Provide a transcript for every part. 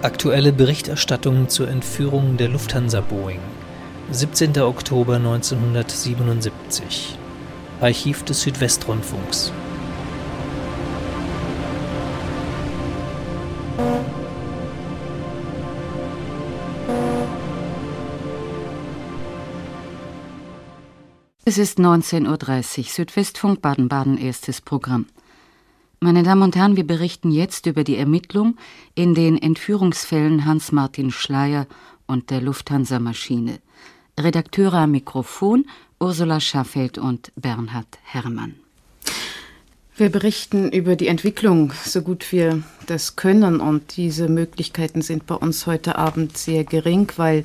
Aktuelle Berichterstattung zur Entführung der Lufthansa Boeing. 17. Oktober 1977. Archiv des Südwestrundfunks. Es ist 19.30 Uhr, Südwestfunk Baden-Baden, erstes Programm. Meine Damen und Herren, wir berichten jetzt über die Ermittlung in den Entführungsfällen Hans-Martin Schleier und der Lufthansa-Maschine. Redakteure am Mikrofon Ursula Schaffeld und Bernhard Herrmann. Wir berichten über die Entwicklung, so gut wir das können. Und diese Möglichkeiten sind bei uns heute Abend sehr gering, weil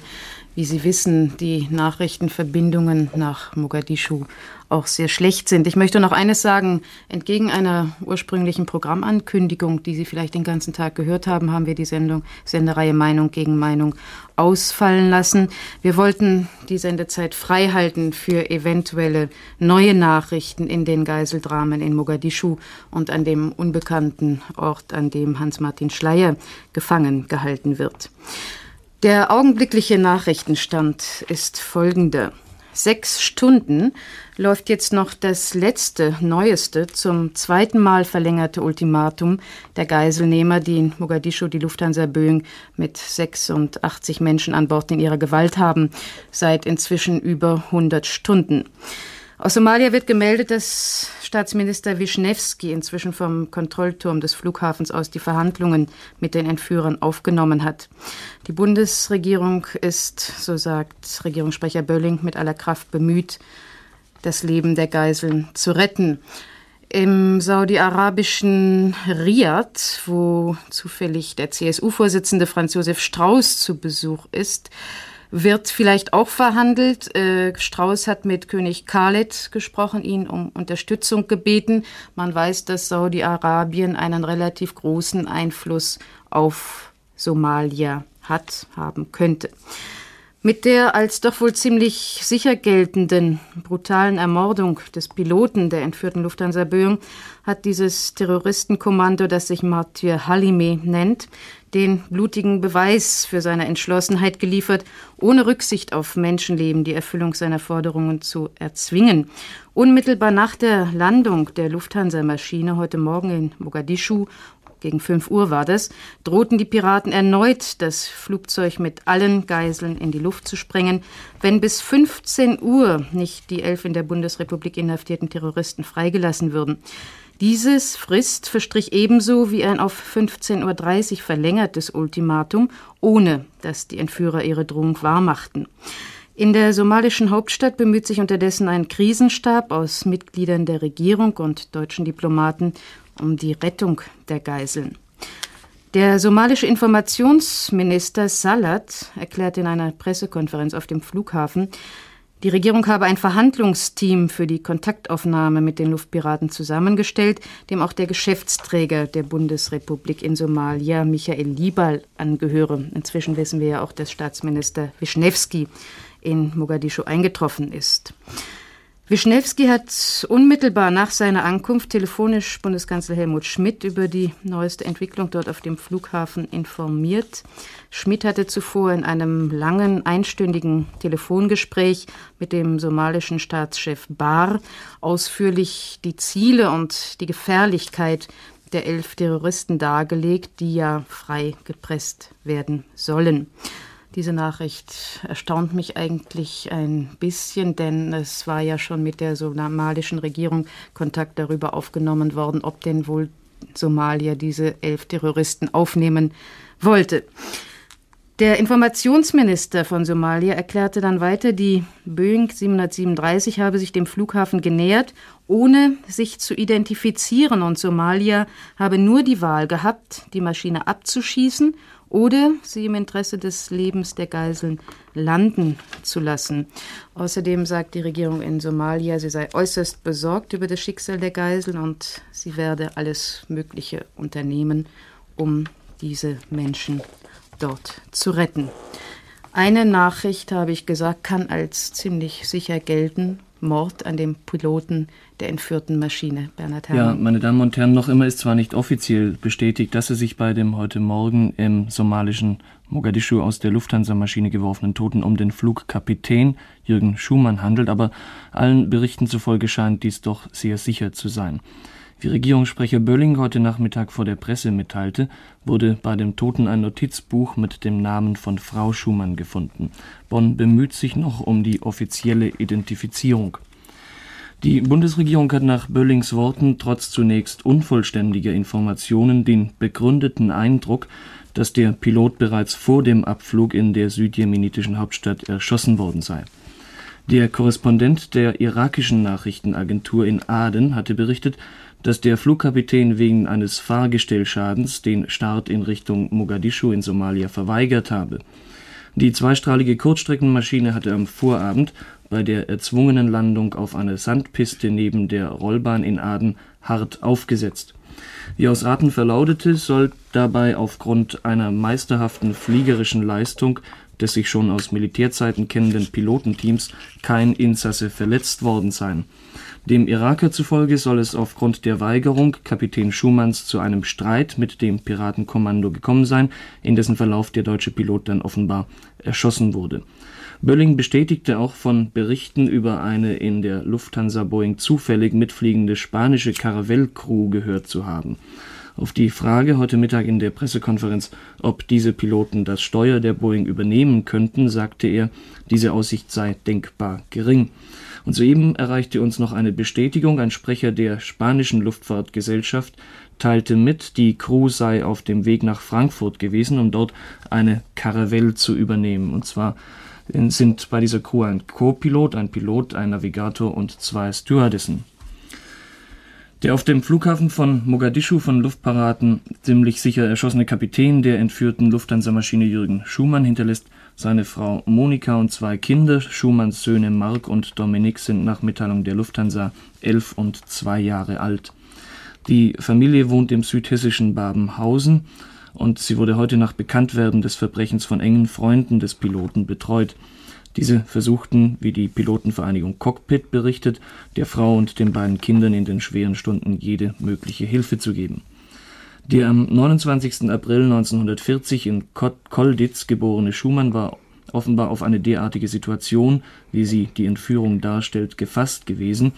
wie Sie wissen, die Nachrichtenverbindungen nach Mogadischu auch sehr schlecht sind. Ich möchte noch eines sagen. Entgegen einer ursprünglichen Programmankündigung, die Sie vielleicht den ganzen Tag gehört haben, haben wir die Sendung, Sendereihe Meinung gegen Meinung ausfallen lassen. Wir wollten die Sendezeit frei halten für eventuelle neue Nachrichten in den Geiseldramen in Mogadischu und an dem unbekannten Ort, an dem Hans-Martin Schleier gefangen gehalten wird. Der augenblickliche Nachrichtenstand ist folgender. Sechs Stunden läuft jetzt noch das letzte, neueste, zum zweiten Mal verlängerte Ultimatum der Geiselnehmer, die in Mogadischu die Lufthansa Boeing mit 86 Menschen an Bord in ihrer Gewalt haben, seit inzwischen über 100 Stunden. Aus Somalia wird gemeldet, dass Staatsminister Wischnewski inzwischen vom Kontrollturm des Flughafens aus die Verhandlungen mit den Entführern aufgenommen hat. Die Bundesregierung ist, so sagt Regierungssprecher Bölling, mit aller Kraft bemüht, das Leben der Geiseln zu retten. Im saudi-arabischen Riyadh, wo zufällig der CSU-Vorsitzende Franz Josef Strauß zu Besuch ist, wird vielleicht auch verhandelt. Äh, Strauß hat mit König Khaled gesprochen, ihn um Unterstützung gebeten. Man weiß, dass Saudi-Arabien einen relativ großen Einfluss auf Somalia hat, haben könnte. Mit der als doch wohl ziemlich sicher geltenden brutalen Ermordung des Piloten der entführten Lufthansa Boeing hat dieses Terroristenkommando, das sich Martyr Halime nennt, den blutigen Beweis für seine Entschlossenheit geliefert, ohne Rücksicht auf Menschenleben die Erfüllung seiner Forderungen zu erzwingen. Unmittelbar nach der Landung der Lufthansa-Maschine heute Morgen in Mogadischu gegen 5 Uhr war das, drohten die Piraten erneut, das Flugzeug mit allen Geiseln in die Luft zu sprengen, wenn bis 15 Uhr nicht die elf in der Bundesrepublik inhaftierten Terroristen freigelassen würden. Dieses Frist verstrich ebenso wie ein auf 15.30 Uhr verlängertes Ultimatum, ohne dass die Entführer ihre Drohung wahrmachten. In der somalischen Hauptstadt bemüht sich unterdessen ein Krisenstab aus Mitgliedern der Regierung und deutschen Diplomaten um die Rettung der Geiseln. Der somalische Informationsminister Salat erklärte in einer Pressekonferenz auf dem Flughafen, die Regierung habe ein Verhandlungsteam für die Kontaktaufnahme mit den Luftpiraten zusammengestellt, dem auch der Geschäftsträger der Bundesrepublik in Somalia, Michael Libal, angehöre. Inzwischen wissen wir ja auch, dass Staatsminister Wischnewski in Mogadischu eingetroffen ist. Wischnewski hat unmittelbar nach seiner Ankunft telefonisch Bundeskanzler Helmut Schmidt über die neueste Entwicklung dort auf dem Flughafen informiert. Schmidt hatte zuvor in einem langen, einstündigen Telefongespräch mit dem somalischen Staatschef Bar ausführlich die Ziele und die Gefährlichkeit der elf Terroristen dargelegt, die ja frei gepresst werden sollen. Diese Nachricht erstaunt mich eigentlich ein bisschen, denn es war ja schon mit der somalischen Regierung Kontakt darüber aufgenommen worden, ob denn wohl Somalia diese elf Terroristen aufnehmen wollte. Der Informationsminister von Somalia erklärte dann weiter, die Boeing 737 habe sich dem Flughafen genähert, ohne sich zu identifizieren, und Somalia habe nur die Wahl gehabt, die Maschine abzuschießen oder sie im Interesse des Lebens der Geiseln landen zu lassen. Außerdem sagt die Regierung in Somalia, sie sei äußerst besorgt über das Schicksal der Geiseln und sie werde alles Mögliche unternehmen, um diese Menschen dort zu retten. Eine Nachricht, habe ich gesagt, kann als ziemlich sicher gelten. Mord an dem Piloten der entführten Maschine, Bernhard Herrmann. Ja, meine Damen und Herren, noch immer ist zwar nicht offiziell bestätigt, dass es sich bei dem heute Morgen im somalischen Mogadischu aus der Lufthansa-Maschine geworfenen Toten um den Flugkapitän Jürgen Schumann handelt, aber allen Berichten zufolge scheint dies doch sehr sicher zu sein. Wie Regierungssprecher Bölling heute Nachmittag vor der Presse mitteilte, wurde bei dem Toten ein Notizbuch mit dem Namen von Frau Schumann gefunden. Bonn bemüht sich noch um die offizielle Identifizierung. Die Bundesregierung hat nach Böllings Worten trotz zunächst unvollständiger Informationen den begründeten Eindruck, dass der Pilot bereits vor dem Abflug in der südjemenitischen Hauptstadt erschossen worden sei. Der Korrespondent der irakischen Nachrichtenagentur in Aden hatte berichtet, dass der Flugkapitän wegen eines Fahrgestellschadens den Start in Richtung Mogadischu in Somalia verweigert habe. Die zweistrahlige Kurzstreckenmaschine hatte am Vorabend bei der erzwungenen Landung auf einer Sandpiste neben der Rollbahn in Aden hart aufgesetzt. Wie aus Raten verlautete, soll dabei aufgrund einer meisterhaften fliegerischen Leistung des sich schon aus Militärzeiten kennenden Pilotenteams kein Insasse verletzt worden sein. Dem Iraker zufolge soll es aufgrund der Weigerung Kapitän Schumanns zu einem Streit mit dem Piratenkommando gekommen sein, in dessen Verlauf der deutsche Pilot dann offenbar erschossen wurde. Bölling bestätigte auch von Berichten über eine in der Lufthansa Boeing zufällig mitfliegende spanische Caravelle-Crew gehört zu haben. Auf die Frage heute Mittag in der Pressekonferenz, ob diese Piloten das Steuer der Boeing übernehmen könnten, sagte er, diese Aussicht sei denkbar gering. Und soeben erreichte uns noch eine Bestätigung. Ein Sprecher der spanischen Luftfahrtgesellschaft teilte mit, die Crew sei auf dem Weg nach Frankfurt gewesen, um dort eine Caravelle zu übernehmen. Und zwar sind bei dieser Crew ein Co-Pilot, ein Pilot, ein Navigator und zwei Stewardessen. Der auf dem Flughafen von Mogadischu von Luftparaten ziemlich sicher erschossene Kapitän der entführten Lufthansa-Maschine Jürgen Schumann hinterlässt seine Frau Monika und zwei Kinder, Schumanns Söhne Mark und Dominik, sind nach Mitteilung der Lufthansa elf und zwei Jahre alt. Die Familie wohnt im südhessischen Babenhausen und sie wurde heute nach Bekanntwerden des Verbrechens von engen Freunden des Piloten betreut. Diese versuchten, wie die Pilotenvereinigung Cockpit berichtet, der Frau und den beiden Kindern in den schweren Stunden jede mögliche Hilfe zu geben. Der am 29. April 1940 in Kolditz geborene Schumann war offenbar auf eine derartige Situation, wie sie die Entführung darstellt, gefasst gewesen.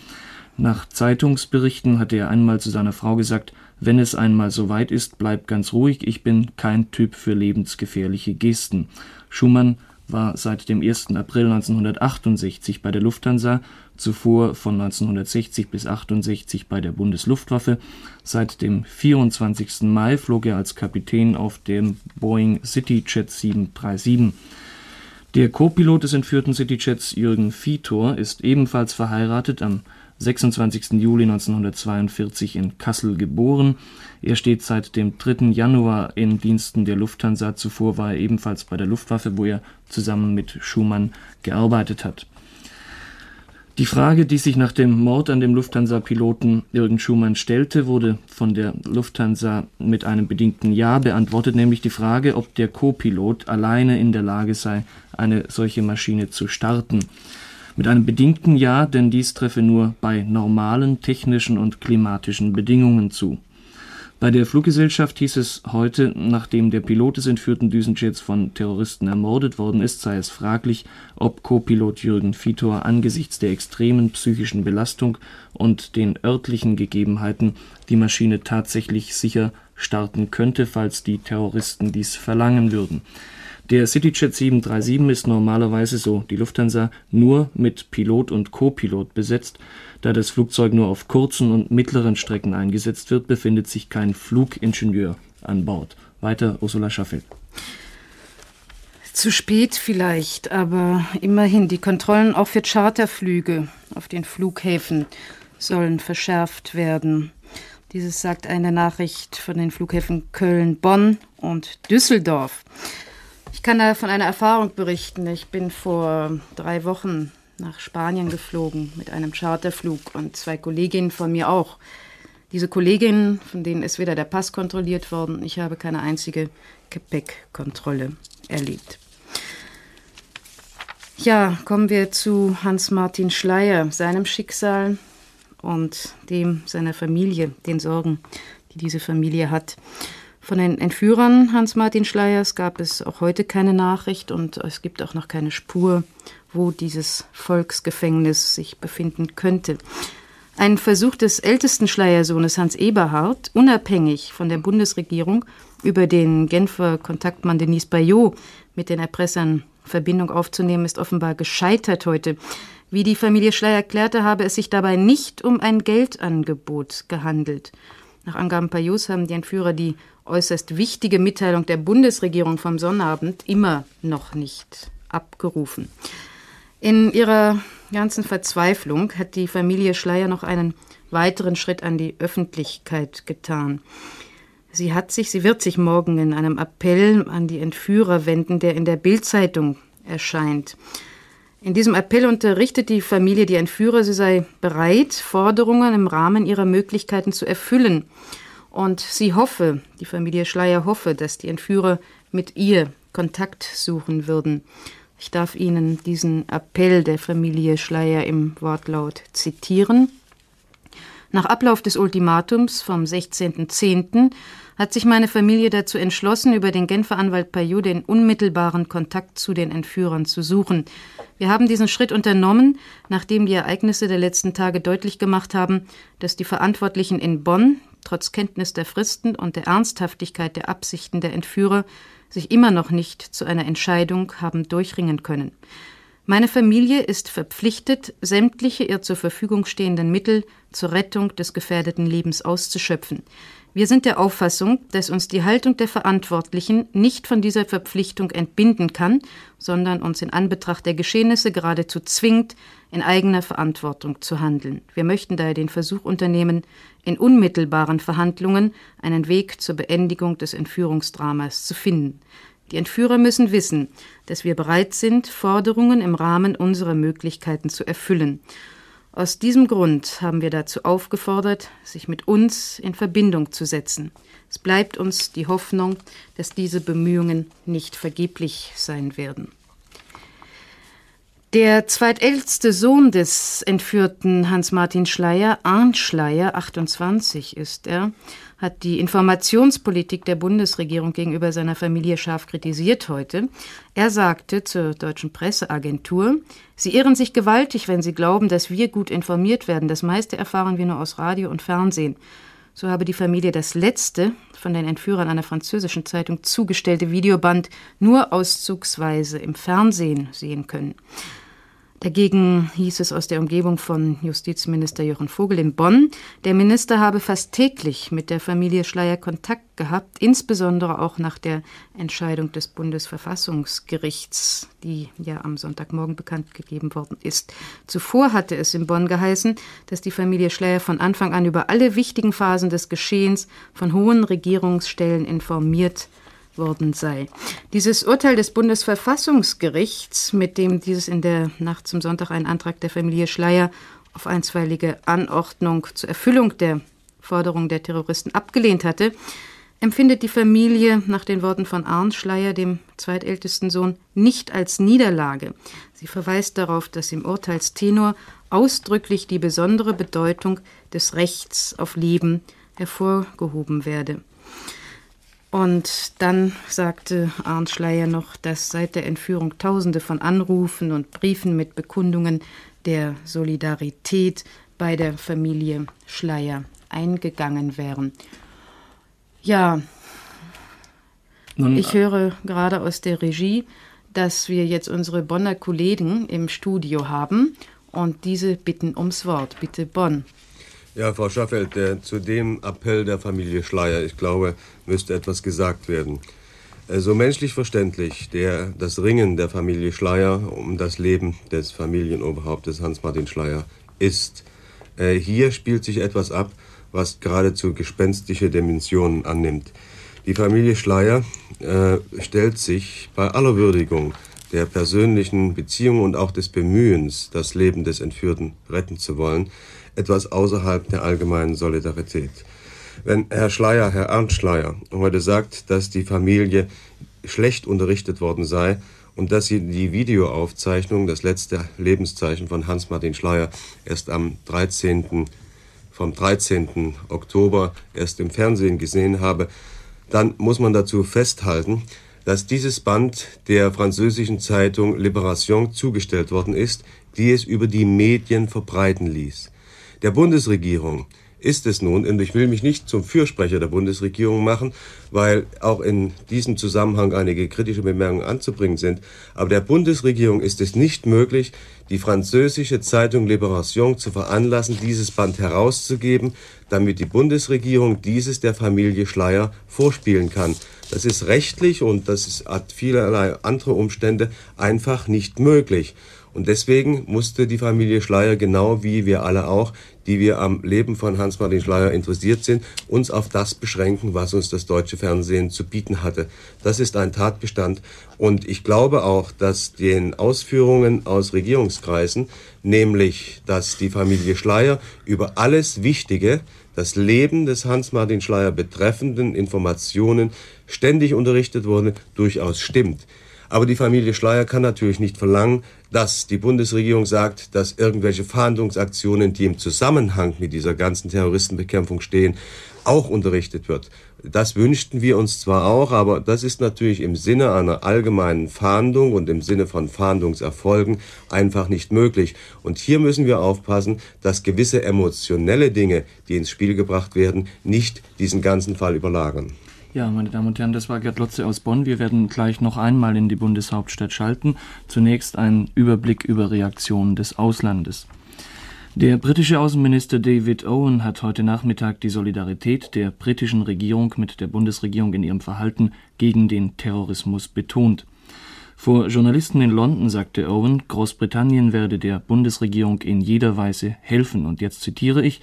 Nach Zeitungsberichten hatte er einmal zu seiner Frau gesagt, wenn es einmal so weit ist, bleib ganz ruhig, ich bin kein Typ für lebensgefährliche Gesten. Schumann war seit dem 1. April 1968 bei der Lufthansa, zuvor von 1960 bis 68 bei der Bundesluftwaffe. Seit dem 24. Mai flog er als Kapitän auf dem Boeing CityJet 737. Der Co-Pilot des entführten CityJets Jürgen Vitor ist ebenfalls verheiratet. Am 26. Juli 1942 in Kassel geboren. Er steht seit dem 3. Januar in Diensten der Lufthansa. Zuvor war er ebenfalls bei der Luftwaffe, wo er zusammen mit Schumann gearbeitet hat. Die Frage, die sich nach dem Mord an dem Lufthansa-Piloten Jürgen Schumann stellte, wurde von der Lufthansa mit einem bedingten Ja beantwortet, nämlich die Frage, ob der Co-Pilot alleine in der Lage sei, eine solche Maschine zu starten. Mit einem bedingten Ja, denn dies treffe nur bei normalen technischen und klimatischen Bedingungen zu. Bei der Fluggesellschaft hieß es heute, nachdem der Pilot des entführten Düsenjets von Terroristen ermordet worden ist, sei es fraglich, ob Co-Pilot Jürgen Vitor angesichts der extremen psychischen Belastung und den örtlichen Gegebenheiten die Maschine tatsächlich sicher starten könnte, falls die Terroristen dies verlangen würden. Der CityJet 737 ist normalerweise, so die Lufthansa, nur mit Pilot und Co-Pilot besetzt. Da das Flugzeug nur auf kurzen und mittleren Strecken eingesetzt wird, befindet sich kein Flugingenieur an Bord. Weiter Ursula Schaffel. Zu spät vielleicht, aber immerhin, die Kontrollen auch für Charterflüge auf den Flughäfen sollen verschärft werden. Dieses sagt eine Nachricht von den Flughäfen Köln, Bonn und Düsseldorf. Ich kann da von einer Erfahrung berichten. Ich bin vor drei Wochen nach Spanien geflogen mit einem Charterflug und zwei Kolleginnen von mir auch. Diese Kolleginnen, von denen ist weder der Pass kontrolliert worden, ich habe keine einzige Gepäckkontrolle erlebt. Ja, kommen wir zu Hans-Martin Schleier, seinem Schicksal und dem seiner Familie, den Sorgen, die diese Familie hat. Von den Entführern Hans-Martin Schleiers gab es auch heute keine Nachricht und es gibt auch noch keine Spur, wo dieses Volksgefängnis sich befinden könnte. Ein Versuch des ältesten Schleiersohnes Hans Eberhard, unabhängig von der Bundesregierung über den Genfer Kontaktmann Denis Bayot mit den Erpressern Verbindung aufzunehmen, ist offenbar gescheitert heute. Wie die Familie Schleier erklärte, habe es sich dabei nicht um ein Geldangebot gehandelt. Nach Angaben Payots haben die Entführer die äußerst wichtige Mitteilung der Bundesregierung vom Sonnabend immer noch nicht abgerufen. In ihrer ganzen Verzweiflung hat die Familie Schleier noch einen weiteren Schritt an die Öffentlichkeit getan. Sie hat sich, sie wird sich morgen in einem Appell an die Entführer wenden, der in der Bildzeitung erscheint. In diesem Appell unterrichtet die Familie die Entführer, sie sei bereit, Forderungen im Rahmen ihrer Möglichkeiten zu erfüllen. Und sie hoffe, die Familie Schleier hoffe, dass die Entführer mit ihr Kontakt suchen würden. Ich darf Ihnen diesen Appell der Familie Schleier im Wortlaut zitieren. Nach Ablauf des Ultimatums vom 16.10. hat sich meine Familie dazu entschlossen, über den Genfer Anwalt Payot den unmittelbaren Kontakt zu den Entführern zu suchen. Wir haben diesen Schritt unternommen, nachdem die Ereignisse der letzten Tage deutlich gemacht haben, dass die Verantwortlichen in Bonn, trotz Kenntnis der Fristen und der Ernsthaftigkeit der Absichten der Entführer, sich immer noch nicht zu einer Entscheidung haben durchringen können. Meine Familie ist verpflichtet, sämtliche ihr zur Verfügung stehenden Mittel zur Rettung des gefährdeten Lebens auszuschöpfen. Wir sind der Auffassung, dass uns die Haltung der Verantwortlichen nicht von dieser Verpflichtung entbinden kann, sondern uns in Anbetracht der Geschehnisse geradezu zwingt, in eigener Verantwortung zu handeln. Wir möchten daher den Versuch unternehmen, in unmittelbaren Verhandlungen einen Weg zur Beendigung des Entführungsdramas zu finden. Die Entführer müssen wissen, dass wir bereit sind, Forderungen im Rahmen unserer Möglichkeiten zu erfüllen. Aus diesem Grund haben wir dazu aufgefordert, sich mit uns in Verbindung zu setzen. Es bleibt uns die Hoffnung, dass diese Bemühungen nicht vergeblich sein werden. Der zweitälteste Sohn des entführten Hans-Martin Schleier, Arndt Schleier, 28 ist er, hat die Informationspolitik der Bundesregierung gegenüber seiner Familie scharf kritisiert heute. Er sagte zur deutschen Presseagentur, Sie irren sich gewaltig, wenn Sie glauben, dass wir gut informiert werden. Das meiste erfahren wir nur aus Radio und Fernsehen. So habe die Familie das letzte von den Entführern einer französischen Zeitung zugestellte Videoband nur auszugsweise im Fernsehen sehen können. Dagegen hieß es aus der Umgebung von Justizminister Jochen Vogel in Bonn, der Minister habe fast täglich mit der Familie Schleier Kontakt gehabt, insbesondere auch nach der Entscheidung des Bundesverfassungsgerichts, die ja am Sonntagmorgen bekannt gegeben worden ist. Zuvor hatte es in Bonn geheißen, dass die Familie Schleier von Anfang an über alle wichtigen Phasen des Geschehens von hohen Regierungsstellen informiert worden sei. Dieses Urteil des Bundesverfassungsgerichts, mit dem dieses in der Nacht zum Sonntag einen Antrag der Familie Schleier auf einstweilige Anordnung zur Erfüllung der Forderung der Terroristen abgelehnt hatte, empfindet die Familie nach den Worten von Arndt Schleier, dem zweitältesten Sohn, nicht als Niederlage. Sie verweist darauf, dass im Urteilstenor ausdrücklich die besondere Bedeutung des Rechts auf Leben hervorgehoben werde. Und dann sagte Arndt Schleier noch, dass seit der Entführung Tausende von Anrufen und Briefen mit Bekundungen der Solidarität bei der Familie Schleier eingegangen wären. Ja, Nun, ich höre gerade aus der Regie, dass wir jetzt unsere Bonner Kollegen im Studio haben und diese bitten ums Wort. Bitte Bonn. Ja, Frau Schaffeld, der, zu dem Appell der Familie Schleier, ich glaube, müsste etwas gesagt werden. Äh, so menschlich verständlich, der, das Ringen der Familie Schleier um das Leben des Familienoberhauptes Hans-Martin Schleier ist. Äh, hier spielt sich etwas ab, was geradezu gespenstische Dimensionen annimmt. Die Familie Schleier äh, stellt sich bei aller Würdigung der persönlichen Beziehung und auch des Bemühens, das Leben des Entführten retten zu wollen, etwas außerhalb der allgemeinen Solidarität. Wenn Herr Schleier, Herr Ernst Schleier, heute sagt, dass die Familie schlecht unterrichtet worden sei und dass sie die Videoaufzeichnung, das letzte Lebenszeichen von Hans-Martin Schleier, erst am 13. vom 13. Oktober erst im Fernsehen gesehen habe, dann muss man dazu festhalten, dass dieses Band der französischen Zeitung Libération zugestellt worden ist, die es über die Medien verbreiten ließ. Der Bundesregierung ist es nun, und ich will mich nicht zum Fürsprecher der Bundesregierung machen, weil auch in diesem Zusammenhang einige kritische Bemerkungen anzubringen sind, aber der Bundesregierung ist es nicht möglich, die französische Zeitung Libération zu veranlassen, dieses Band herauszugeben, damit die Bundesregierung dieses der Familie Schleier vorspielen kann. Das ist rechtlich und das ist, hat vielerlei andere Umstände einfach nicht möglich. Und deswegen musste die Familie Schleier, genau wie wir alle auch, die wir am Leben von Hans-Martin Schleier interessiert sind, uns auf das beschränken, was uns das deutsche Fernsehen zu bieten hatte. Das ist ein Tatbestand. Und ich glaube auch, dass den Ausführungen aus Regierungskreisen, nämlich, dass die Familie Schleier über alles Wichtige, das Leben des Hans-Martin Schleier betreffenden Informationen ständig unterrichtet wurde, durchaus stimmt. Aber die Familie Schleier kann natürlich nicht verlangen, dass die Bundesregierung sagt, dass irgendwelche Fahndungsaktionen, die im Zusammenhang mit dieser ganzen Terroristenbekämpfung stehen, auch unterrichtet wird. Das wünschten wir uns zwar auch, aber das ist natürlich im Sinne einer allgemeinen Fahndung und im Sinne von Fahndungserfolgen einfach nicht möglich. Und hier müssen wir aufpassen, dass gewisse emotionelle Dinge, die ins Spiel gebracht werden, nicht diesen ganzen Fall überlagern. Ja, meine Damen und Herren, das war Gerd Lotze aus Bonn. Wir werden gleich noch einmal in die Bundeshauptstadt schalten. Zunächst ein Überblick über Reaktionen des Auslandes. Der britische Außenminister David Owen hat heute Nachmittag die Solidarität der britischen Regierung mit der Bundesregierung in ihrem Verhalten gegen den Terrorismus betont. Vor Journalisten in London sagte Owen, Großbritannien werde der Bundesregierung in jeder Weise helfen. Und jetzt zitiere ich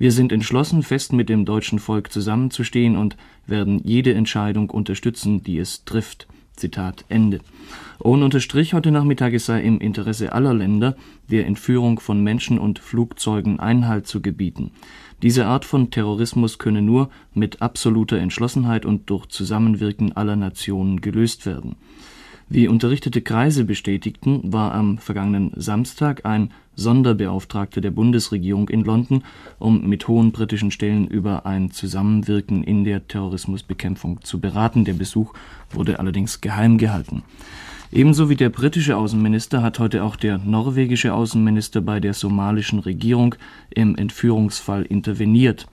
wir sind entschlossen, fest mit dem deutschen Volk zusammenzustehen und werden jede Entscheidung unterstützen, die es trifft. Zitat Ende. Owen unterstrich heute Nachmittag, es sei im Interesse aller Länder, der Entführung von Menschen und Flugzeugen Einhalt zu gebieten. Diese Art von Terrorismus könne nur mit absoluter Entschlossenheit und durch Zusammenwirken aller Nationen gelöst werden. Wie unterrichtete Kreise bestätigten, war am vergangenen Samstag ein Sonderbeauftragter der Bundesregierung in London, um mit hohen britischen Stellen über ein Zusammenwirken in der Terrorismusbekämpfung zu beraten. Der Besuch wurde allerdings geheim gehalten. Ebenso wie der britische Außenminister hat heute auch der norwegische Außenminister bei der somalischen Regierung im Entführungsfall interveniert.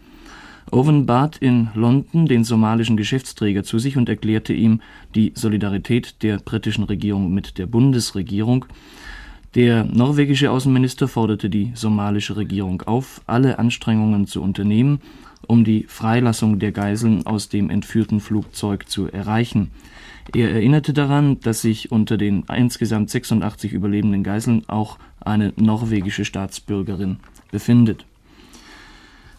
Owen bat in London den somalischen Geschäftsträger zu sich und erklärte ihm die Solidarität der britischen Regierung mit der Bundesregierung. Der norwegische Außenminister forderte die somalische Regierung auf, alle Anstrengungen zu unternehmen, um die Freilassung der Geiseln aus dem entführten Flugzeug zu erreichen. Er erinnerte daran, dass sich unter den insgesamt 86 überlebenden Geiseln auch eine norwegische Staatsbürgerin befindet.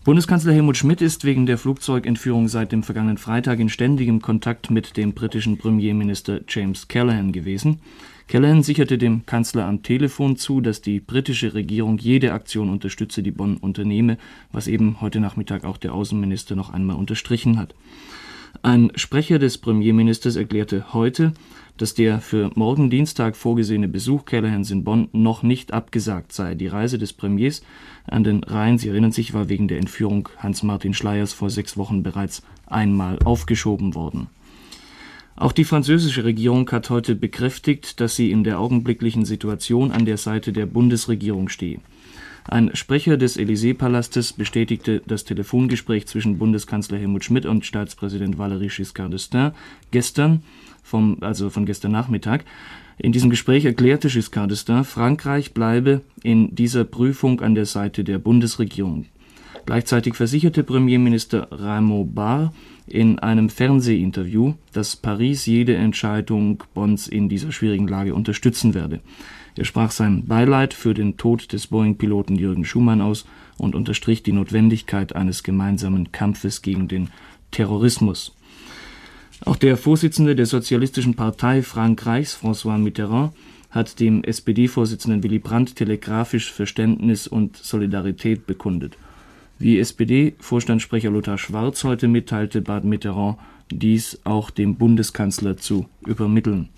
Bundeskanzler Helmut Schmidt ist wegen der Flugzeugentführung seit dem vergangenen Freitag in ständigem Kontakt mit dem britischen Premierminister James Callaghan gewesen. Callaghan sicherte dem Kanzler am Telefon zu, dass die britische Regierung jede Aktion unterstütze, die Bonn unternehme, was eben heute Nachmittag auch der Außenminister noch einmal unterstrichen hat. Ein Sprecher des Premierministers erklärte heute, dass der für morgen Dienstag vorgesehene Besuch Callaghans in Bonn noch nicht abgesagt sei. Die Reise des Premiers an den Rhein, Sie erinnern sich, war wegen der Entführung Hans-Martin Schleiers vor sechs Wochen bereits einmal aufgeschoben worden. Auch die französische Regierung hat heute bekräftigt, dass sie in der augenblicklichen Situation an der Seite der Bundesregierung stehe. Ein Sprecher des Élysée-Palastes bestätigte das Telefongespräch zwischen Bundeskanzler Helmut Schmidt und Staatspräsident Valéry Giscard d'Estaing gestern vom, also von gestern Nachmittag. In diesem Gespräch erklärte Giscard d'Estaing, Frankreich bleibe in dieser Prüfung an der Seite der Bundesregierung. Gleichzeitig versicherte Premierminister Raymond Barre in einem Fernsehinterview, dass Paris jede Entscheidung Bonns in dieser schwierigen Lage unterstützen werde. Er sprach sein Beileid für den Tod des Boeing-Piloten Jürgen Schumann aus und unterstrich die Notwendigkeit eines gemeinsamen Kampfes gegen den Terrorismus. Auch der Vorsitzende der Sozialistischen Partei Frankreichs, François Mitterrand, hat dem SPD-Vorsitzenden Willy Brandt telegrafisch Verständnis und Solidarität bekundet. Wie SPD-Vorstandssprecher Lothar Schwarz heute mitteilte, bat Mitterrand, dies auch dem Bundeskanzler zu übermitteln.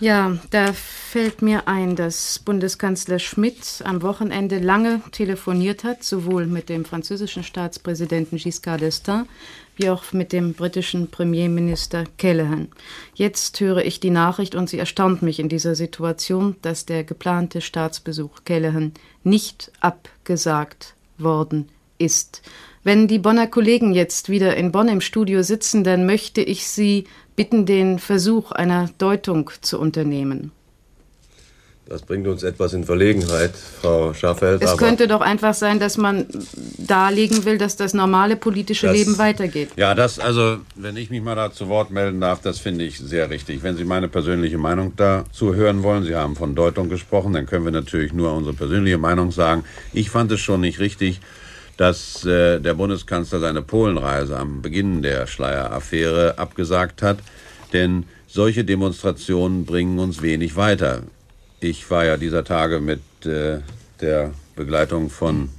Ja, da fällt mir ein, dass Bundeskanzler Schmidt am Wochenende lange telefoniert hat, sowohl mit dem französischen Staatspräsidenten Giscard d'Estaing wie auch mit dem britischen Premierminister Callaghan. Jetzt höre ich die Nachricht und sie erstaunt mich in dieser Situation, dass der geplante Staatsbesuch Callaghan nicht abgesagt worden ist. Wenn die Bonner Kollegen jetzt wieder in Bonn im Studio sitzen, dann möchte ich Sie bitten, den Versuch einer Deutung zu unternehmen. Das bringt uns etwas in Verlegenheit, Frau Schaffeld. Es könnte doch einfach sein, dass man darlegen will, dass das normale politische das, Leben weitergeht. Ja, das, also, wenn ich mich mal da zu Wort melden darf, das finde ich sehr richtig. Wenn Sie meine persönliche Meinung dazu hören wollen, Sie haben von Deutung gesprochen, dann können wir natürlich nur unsere persönliche Meinung sagen. Ich fand es schon nicht richtig, dass äh, der Bundeskanzler seine Polenreise am Beginn der Schleier-Affäre abgesagt hat, denn solche Demonstrationen bringen uns wenig weiter. Ich war ja dieser Tage mit äh, der Begleitung von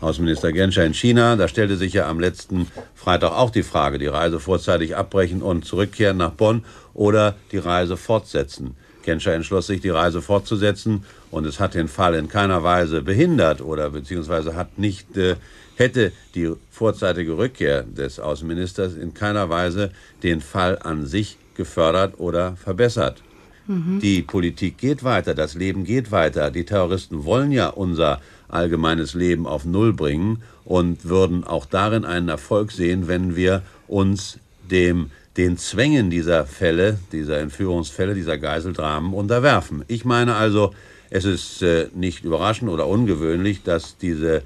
Außenminister Genscher in China. Da stellte sich ja am letzten Freitag auch die Frage, die Reise vorzeitig abbrechen und zurückkehren nach Bonn oder die Reise fortsetzen. Genscher entschloss sich, die Reise fortzusetzen und es hat den Fall in keiner Weise behindert oder beziehungsweise hat nicht, äh, hätte die vorzeitige Rückkehr des Außenministers in keiner Weise den Fall an sich gefördert oder verbessert. Mhm. Die Politik geht weiter, das Leben geht weiter. Die Terroristen wollen ja unser allgemeines Leben auf Null bringen und würden auch darin einen Erfolg sehen, wenn wir uns dem den Zwängen dieser Fälle, dieser Entführungsfälle, dieser Geiseldramen unterwerfen. Ich meine also, es ist äh, nicht überraschend oder ungewöhnlich, dass diese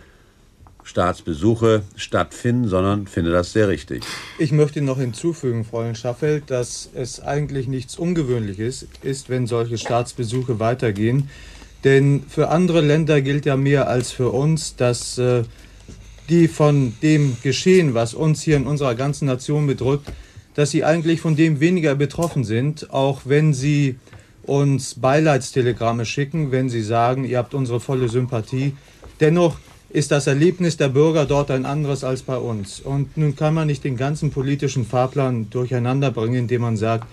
Staatsbesuche stattfinden, sondern finde das sehr richtig. Ich möchte noch hinzufügen, Fräulein Schaffeld, dass es eigentlich nichts Ungewöhnliches ist, wenn solche Staatsbesuche weitergehen. Denn für andere Länder gilt ja mehr als für uns, dass äh, die von dem Geschehen, was uns hier in unserer ganzen Nation bedrückt, dass sie eigentlich von dem weniger betroffen sind, auch wenn sie uns Beileidstelegramme schicken, wenn sie sagen, ihr habt unsere volle Sympathie. Dennoch ist das Erlebnis der Bürger dort ein anderes als bei uns. Und nun kann man nicht den ganzen politischen Fahrplan durcheinander bringen, indem man sagt,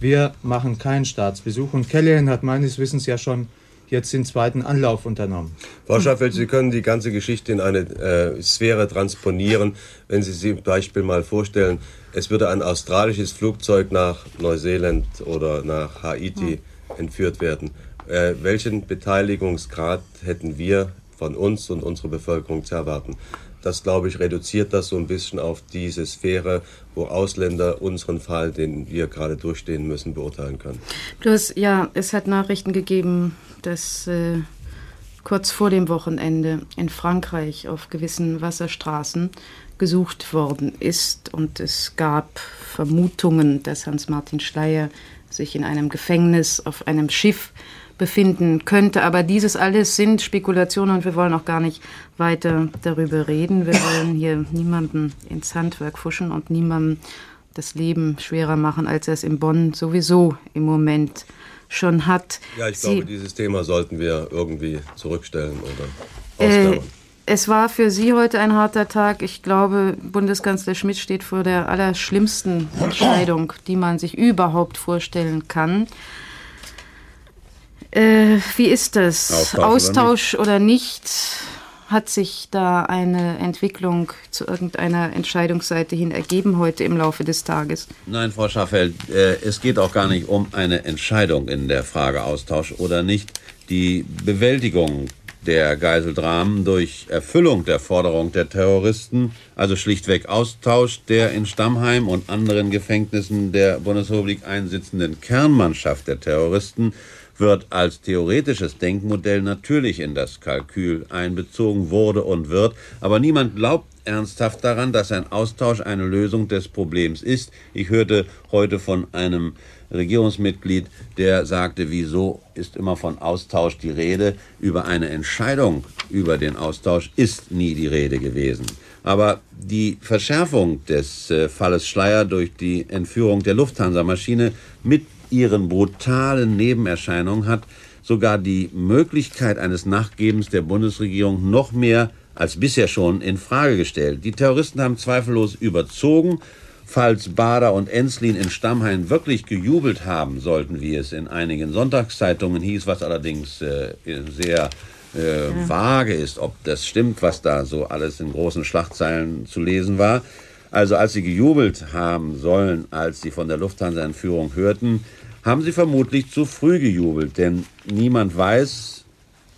wir machen keinen Staatsbesuch. Und Callahan hat meines Wissens ja schon jetzt den zweiten Anlauf unternommen. Frau Schaffeld, Sie können die ganze Geschichte in eine äh, Sphäre transponieren, wenn Sie sich zum Beispiel mal vorstellen, es würde ein australisches Flugzeug nach Neuseeland oder nach Haiti hm. entführt werden. Äh, welchen Beteiligungsgrad hätten wir von uns und unserer Bevölkerung zu erwarten? Das, glaube ich, reduziert das so ein bisschen auf diese Sphäre, wo Ausländer unseren Fall, den wir gerade durchstehen müssen, beurteilen können. Plus, ja, es hat Nachrichten gegeben, dass äh, kurz vor dem Wochenende in Frankreich auf gewissen Wasserstraßen gesucht worden ist und es gab Vermutungen, dass Hans-Martin Schleyer sich in einem Gefängnis auf einem Schiff befinden könnte. Aber dieses alles sind Spekulationen und wir wollen auch gar nicht weiter darüber reden. Wir wollen hier niemanden ins Handwerk fuschen und niemandem das Leben schwerer machen, als er es in Bonn sowieso im Moment schon hat. Ja, ich Sie, glaube, dieses Thema sollten wir irgendwie zurückstellen oder äh, ausklammern. Äh, es war für Sie heute ein harter Tag. Ich glaube, Bundeskanzler Schmidt steht vor der allerschlimmsten Entscheidung, die man sich überhaupt vorstellen kann. Äh, wie ist das? Austausch, Austausch oder, nicht? oder nicht? Hat sich da eine Entwicklung zu irgendeiner Entscheidungsseite hin ergeben heute im Laufe des Tages? Nein, Frau Schaffeld, äh, es geht auch gar nicht um eine Entscheidung in der Frage Austausch oder nicht. Die Bewältigung der Geiseldramen durch Erfüllung der Forderung der Terroristen, also schlichtweg Austausch der in Stammheim und anderen Gefängnissen der Bundesrepublik einsitzenden Kernmannschaft der Terroristen, wird als theoretisches Denkmodell natürlich in das Kalkül einbezogen, wurde und wird, aber niemand glaubt ernsthaft daran, dass ein Austausch eine Lösung des Problems ist. Ich hörte heute von einem Regierungsmitglied, der sagte, wieso ist immer von Austausch die Rede? Über eine Entscheidung über den Austausch ist nie die Rede gewesen. Aber die Verschärfung des äh, Falles Schleier durch die Entführung der Lufthansa-Maschine mit ihren brutalen Nebenerscheinungen hat sogar die Möglichkeit eines Nachgebens der Bundesregierung noch mehr als bisher schon in Frage gestellt. Die Terroristen haben zweifellos überzogen falls Bader und Enslin in Stammheim wirklich gejubelt haben sollten, wie es in einigen Sonntagszeitungen hieß, was allerdings äh, sehr äh, ja. vage ist, ob das stimmt, was da so alles in großen Schlachtzeilen zu lesen war. Also als sie gejubelt haben sollen, als sie von der Lufthansa-Entführung hörten, haben sie vermutlich zu früh gejubelt, denn niemand weiß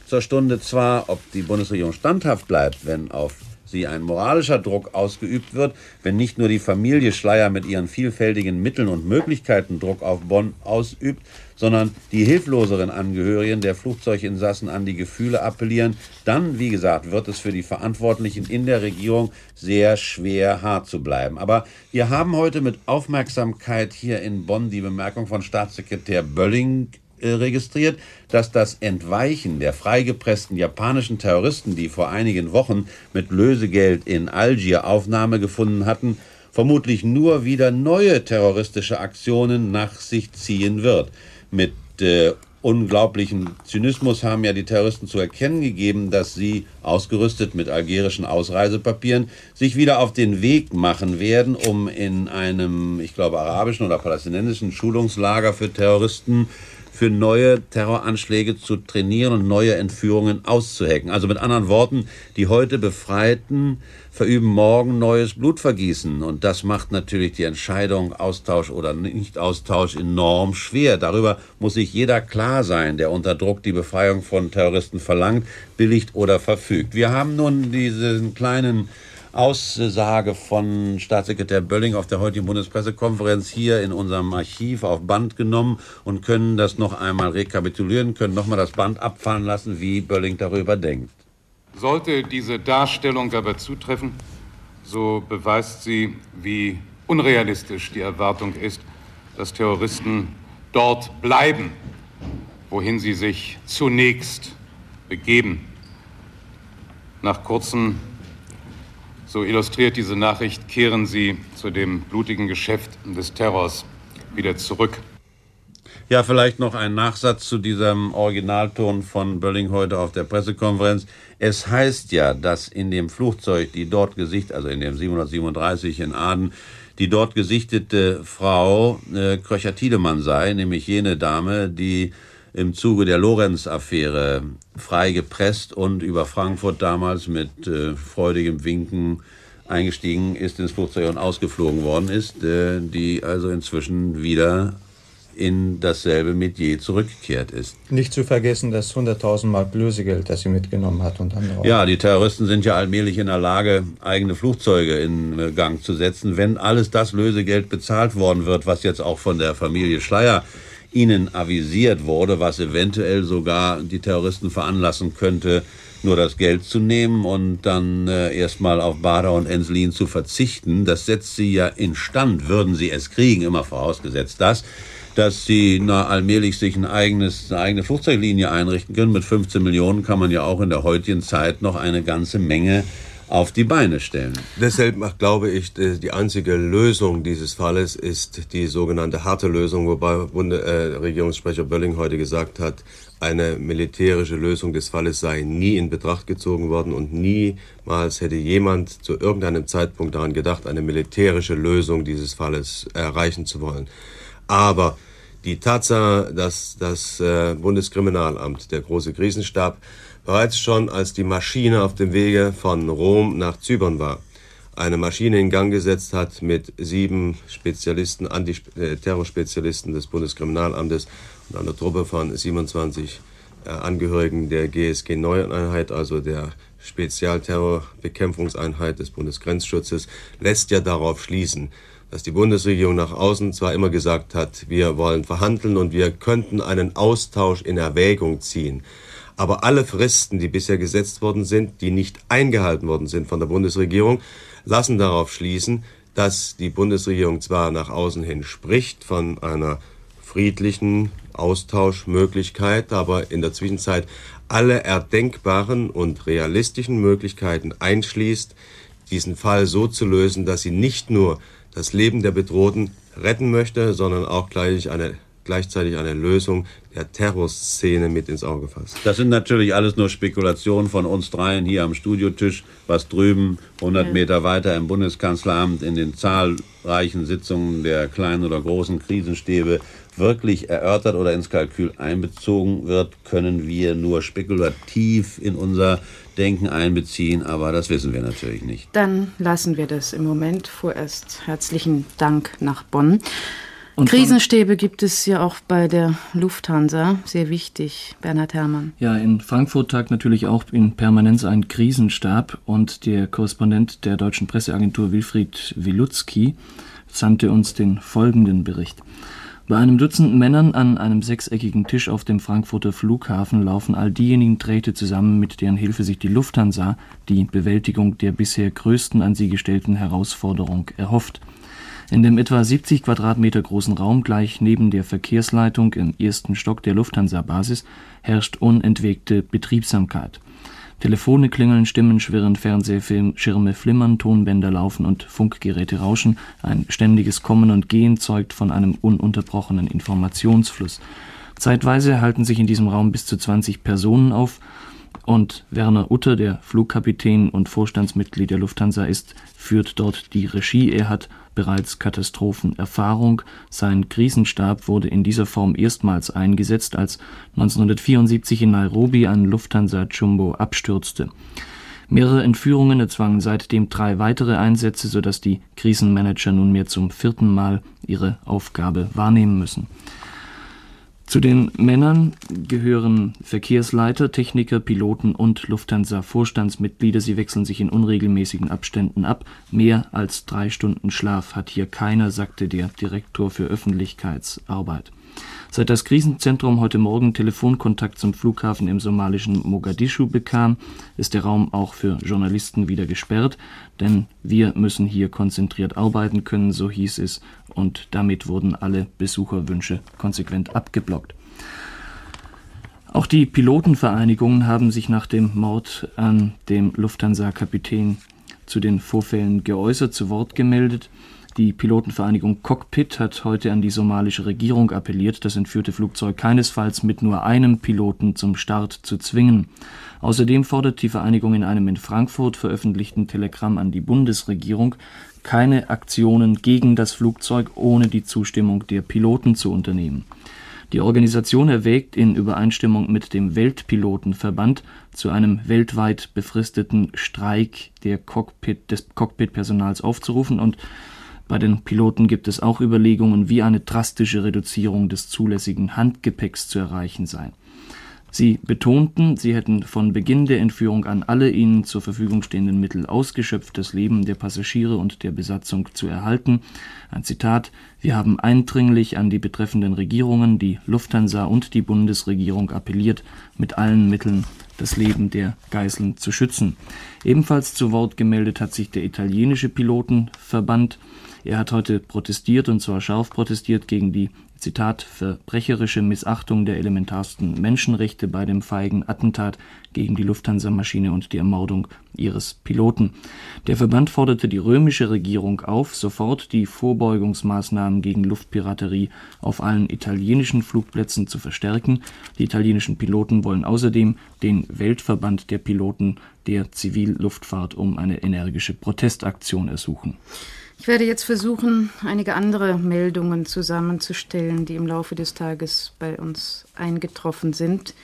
zur Stunde zwar, ob die Bundesregierung standhaft bleibt, wenn auf sie ein moralischer Druck ausgeübt wird, wenn nicht nur die Familie Schleier mit ihren vielfältigen Mitteln und Möglichkeiten Druck auf Bonn ausübt, sondern die hilfloseren Angehörigen der Flugzeuginsassen an die Gefühle appellieren, dann, wie gesagt, wird es für die Verantwortlichen in der Regierung sehr schwer, hart zu bleiben. Aber wir haben heute mit Aufmerksamkeit hier in Bonn die Bemerkung von Staatssekretär Bölling registriert, dass das Entweichen der freigepressten japanischen Terroristen, die vor einigen Wochen mit Lösegeld in Algier Aufnahme gefunden hatten, vermutlich nur wieder neue terroristische Aktionen nach sich ziehen wird. Mit äh, unglaublichem Zynismus haben ja die Terroristen zu erkennen gegeben, dass sie, ausgerüstet mit algerischen Ausreisepapieren, sich wieder auf den Weg machen werden, um in einem, ich glaube, arabischen oder palästinensischen Schulungslager für Terroristen für neue Terroranschläge zu trainieren und neue Entführungen auszuhacken. Also mit anderen Worten, die heute Befreiten verüben morgen neues Blutvergießen. Und das macht natürlich die Entscheidung Austausch oder Nicht-Austausch enorm schwer. Darüber muss sich jeder klar sein, der unter Druck die Befreiung von Terroristen verlangt, billigt oder verfügt. Wir haben nun diesen kleinen Aussage von Staatssekretär Bölling auf der heutigen Bundespressekonferenz hier in unserem Archiv auf Band genommen und können das noch einmal rekapitulieren, können noch mal das Band abfallen lassen, wie Bölling darüber denkt. Sollte diese Darstellung aber zutreffen, so beweist sie, wie unrealistisch die Erwartung ist, dass Terroristen dort bleiben, wohin sie sich zunächst begeben. Nach kurzen so illustriert diese Nachricht, kehren sie zu dem blutigen Geschäft des Terrors wieder zurück. Ja, vielleicht noch ein Nachsatz zu diesem Originalton von Bölling heute auf der Pressekonferenz. Es heißt ja, dass in dem Flugzeug, die dort gesichtet, also in dem 737 in Aden, die dort gesichtete Frau äh, Kröcher-Tiedemann sei, nämlich jene Dame, die im Zuge der Lorenz-Affäre freigepresst und über Frankfurt damals mit äh, freudigem Winken eingestiegen ist ins Flugzeug und ausgeflogen worden ist, äh, die also inzwischen wieder in dasselbe Metier zurückgekehrt ist. Nicht zu vergessen das 100.000 Mark Lösegeld, das sie mitgenommen hat und andere. Ja, die Terroristen sind ja allmählich in der Lage, eigene Flugzeuge in äh, Gang zu setzen. Wenn alles das Lösegeld bezahlt worden wird, was jetzt auch von der Familie Schleier ihnen avisiert wurde, was eventuell sogar die Terroristen veranlassen könnte, nur das Geld zu nehmen und dann äh, erstmal auf Bader und Enslin zu verzichten. Das setzt sie ja instand, würden sie es kriegen, immer vorausgesetzt das, dass sie na, allmählich sich ein eigenes, eine eigene Flugzeuglinie einrichten können. Mit 15 Millionen kann man ja auch in der heutigen Zeit noch eine ganze Menge auf die Beine stellen. Deshalb glaube ich, die einzige Lösung dieses Falles ist die sogenannte harte Lösung, wobei äh, Regierungssprecher Bölling heute gesagt hat, eine militärische Lösung des Falles sei nie in Betracht gezogen worden und niemals hätte jemand zu irgendeinem Zeitpunkt daran gedacht, eine militärische Lösung dieses Falles erreichen zu wollen. Aber die Tatsache, dass das äh, Bundeskriminalamt, der große Krisenstab, bereits schon als die Maschine auf dem Wege von Rom nach Zypern war, eine Maschine in Gang gesetzt hat mit sieben Spezialisten, Antiterrorspezialisten des Bundeskriminalamtes und einer Truppe von 27 äh, Angehörigen der GSG 9 Einheit, also der Spezialterrorbekämpfungseinheit des Bundesgrenzschutzes, lässt ja darauf schließen, dass die Bundesregierung nach außen zwar immer gesagt hat, wir wollen verhandeln und wir könnten einen Austausch in Erwägung ziehen. Aber alle Fristen, die bisher gesetzt worden sind, die nicht eingehalten worden sind von der Bundesregierung, lassen darauf schließen, dass die Bundesregierung zwar nach außen hin spricht von einer friedlichen Austauschmöglichkeit, aber in der Zwischenzeit alle erdenkbaren und realistischen Möglichkeiten einschließt, diesen Fall so zu lösen, dass sie nicht nur das Leben der Bedrohten retten möchte, sondern auch gleich eine gleichzeitig eine Lösung der Terrorszene mit ins Auge fasst. Das sind natürlich alles nur Spekulationen von uns dreien hier am Studiotisch, was drüben 100 Meter weiter im Bundeskanzleramt in den zahlreichen Sitzungen der kleinen oder großen Krisenstäbe wirklich erörtert oder ins Kalkül einbezogen wird, können wir nur spekulativ in unser Denken einbeziehen, aber das wissen wir natürlich nicht. Dann lassen wir das im Moment vorerst. Herzlichen Dank nach Bonn. Und Krisenstäbe gibt es ja auch bei der Lufthansa, sehr wichtig, Bernhard Herrmann. Ja, in Frankfurt tagt natürlich auch in Permanenz ein Krisenstab und der Korrespondent der deutschen Presseagentur Wilfried Wilutzki sandte uns den folgenden Bericht. Bei einem Dutzend Männern an einem sechseckigen Tisch auf dem Frankfurter Flughafen laufen all diejenigen Drähte zusammen, mit deren Hilfe sich die Lufthansa die Bewältigung der bisher größten an sie gestellten Herausforderung erhofft. In dem etwa 70 Quadratmeter großen Raum gleich neben der Verkehrsleitung im ersten Stock der Lufthansa-Basis herrscht unentwegte Betriebsamkeit. Telefone klingeln, Stimmen schwirren, Fernsehschirme flimmern, Tonbänder laufen und Funkgeräte rauschen. Ein ständiges Kommen und Gehen zeugt von einem ununterbrochenen Informationsfluss. Zeitweise halten sich in diesem Raum bis zu 20 Personen auf, und Werner Utter, der Flugkapitän und Vorstandsmitglied der Lufthansa ist, führt dort die Regie. Er hat bereits Katastrophenerfahrung. Sein Krisenstab wurde in dieser Form erstmals eingesetzt, als 1974 in Nairobi ein Lufthansa Jumbo abstürzte. Mehrere Entführungen erzwangen seitdem drei weitere Einsätze, sodass die Krisenmanager nunmehr zum vierten Mal ihre Aufgabe wahrnehmen müssen. Zu den Männern gehören Verkehrsleiter, Techniker, Piloten und Lufthansa-Vorstandsmitglieder. Sie wechseln sich in unregelmäßigen Abständen ab. Mehr als drei Stunden Schlaf hat hier keiner, sagte der Direktor für Öffentlichkeitsarbeit. Seit das Krisenzentrum heute Morgen Telefonkontakt zum Flughafen im somalischen Mogadischu bekam, ist der Raum auch für Journalisten wieder gesperrt, denn wir müssen hier konzentriert arbeiten können, so hieß es, und damit wurden alle Besucherwünsche konsequent abgeblockt. Auch die Pilotenvereinigungen haben sich nach dem Mord an dem Lufthansa-Kapitän zu den Vorfällen geäußert, zu Wort gemeldet. Die Pilotenvereinigung Cockpit hat heute an die somalische Regierung appelliert, das entführte Flugzeug keinesfalls mit nur einem Piloten zum Start zu zwingen. Außerdem fordert die Vereinigung in einem in Frankfurt veröffentlichten Telegramm an die Bundesregierung, keine Aktionen gegen das Flugzeug ohne die Zustimmung der Piloten zu unternehmen. Die Organisation erwägt in Übereinstimmung mit dem Weltpilotenverband zu einem weltweit befristeten Streik der Cockpit, des Cockpitpersonals aufzurufen und bei den Piloten gibt es auch Überlegungen, wie eine drastische Reduzierung des zulässigen Handgepäcks zu erreichen sei. Sie betonten, sie hätten von Beginn der Entführung an alle ihnen zur Verfügung stehenden Mittel ausgeschöpft, das Leben der Passagiere und der Besatzung zu erhalten. Ein Zitat Wir haben eindringlich an die betreffenden Regierungen, die Lufthansa und die Bundesregierung appelliert, mit allen Mitteln das Leben der Geiseln zu schützen. Ebenfalls zu Wort gemeldet hat sich der italienische Pilotenverband. Er hat heute protestiert, und zwar scharf protestiert gegen die Zitat verbrecherische Missachtung der elementarsten Menschenrechte bei dem feigen Attentat gegen die Lufthansa-Maschine und die Ermordung ihres Piloten. Der Verband forderte die römische Regierung auf, sofort die Vorbeugungsmaßnahmen gegen Luftpiraterie auf allen italienischen Flugplätzen zu verstärken. Die italienischen Piloten wollen außerdem den Weltverband der Piloten der Zivilluftfahrt um eine energische Protestaktion ersuchen. Ich werde jetzt versuchen, einige andere Meldungen zusammenzustellen, die im Laufe des Tages bei uns eingetroffen sind.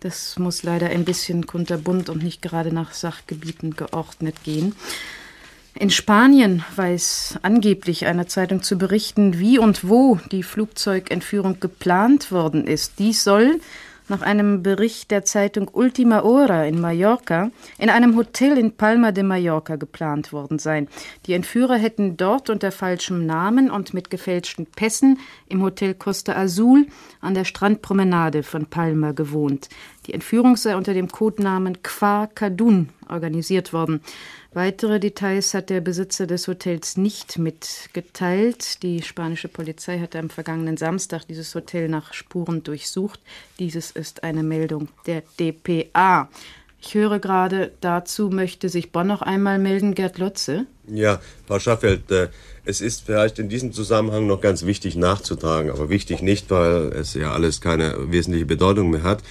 Das muss leider ein bisschen kunterbunt und nicht gerade nach Sachgebieten geordnet gehen. In Spanien weiß angeblich eine Zeitung zu berichten, wie und wo die Flugzeugentführung geplant worden ist. Dies soll nach einem Bericht der Zeitung Ultima Hora in Mallorca in einem Hotel in Palma de Mallorca geplant worden sein. Die Entführer hätten dort unter falschem Namen und mit gefälschten Pässen im Hotel Costa Azul an der Strandpromenade von Palma gewohnt. Die Entführung sei unter dem Codenamen Qua Kadun organisiert worden. Weitere Details hat der Besitzer des Hotels nicht mitgeteilt. Die spanische Polizei hatte am vergangenen Samstag dieses Hotel nach Spuren durchsucht. Dieses ist eine Meldung der DPA. Ich höre gerade, dazu möchte sich Bonn noch einmal melden, Gerd Lotze. Ja, Frau Schaffeld, äh, es ist vielleicht in diesem Zusammenhang noch ganz wichtig nachzutragen, aber wichtig nicht, weil es ja alles keine wesentliche Bedeutung mehr hat.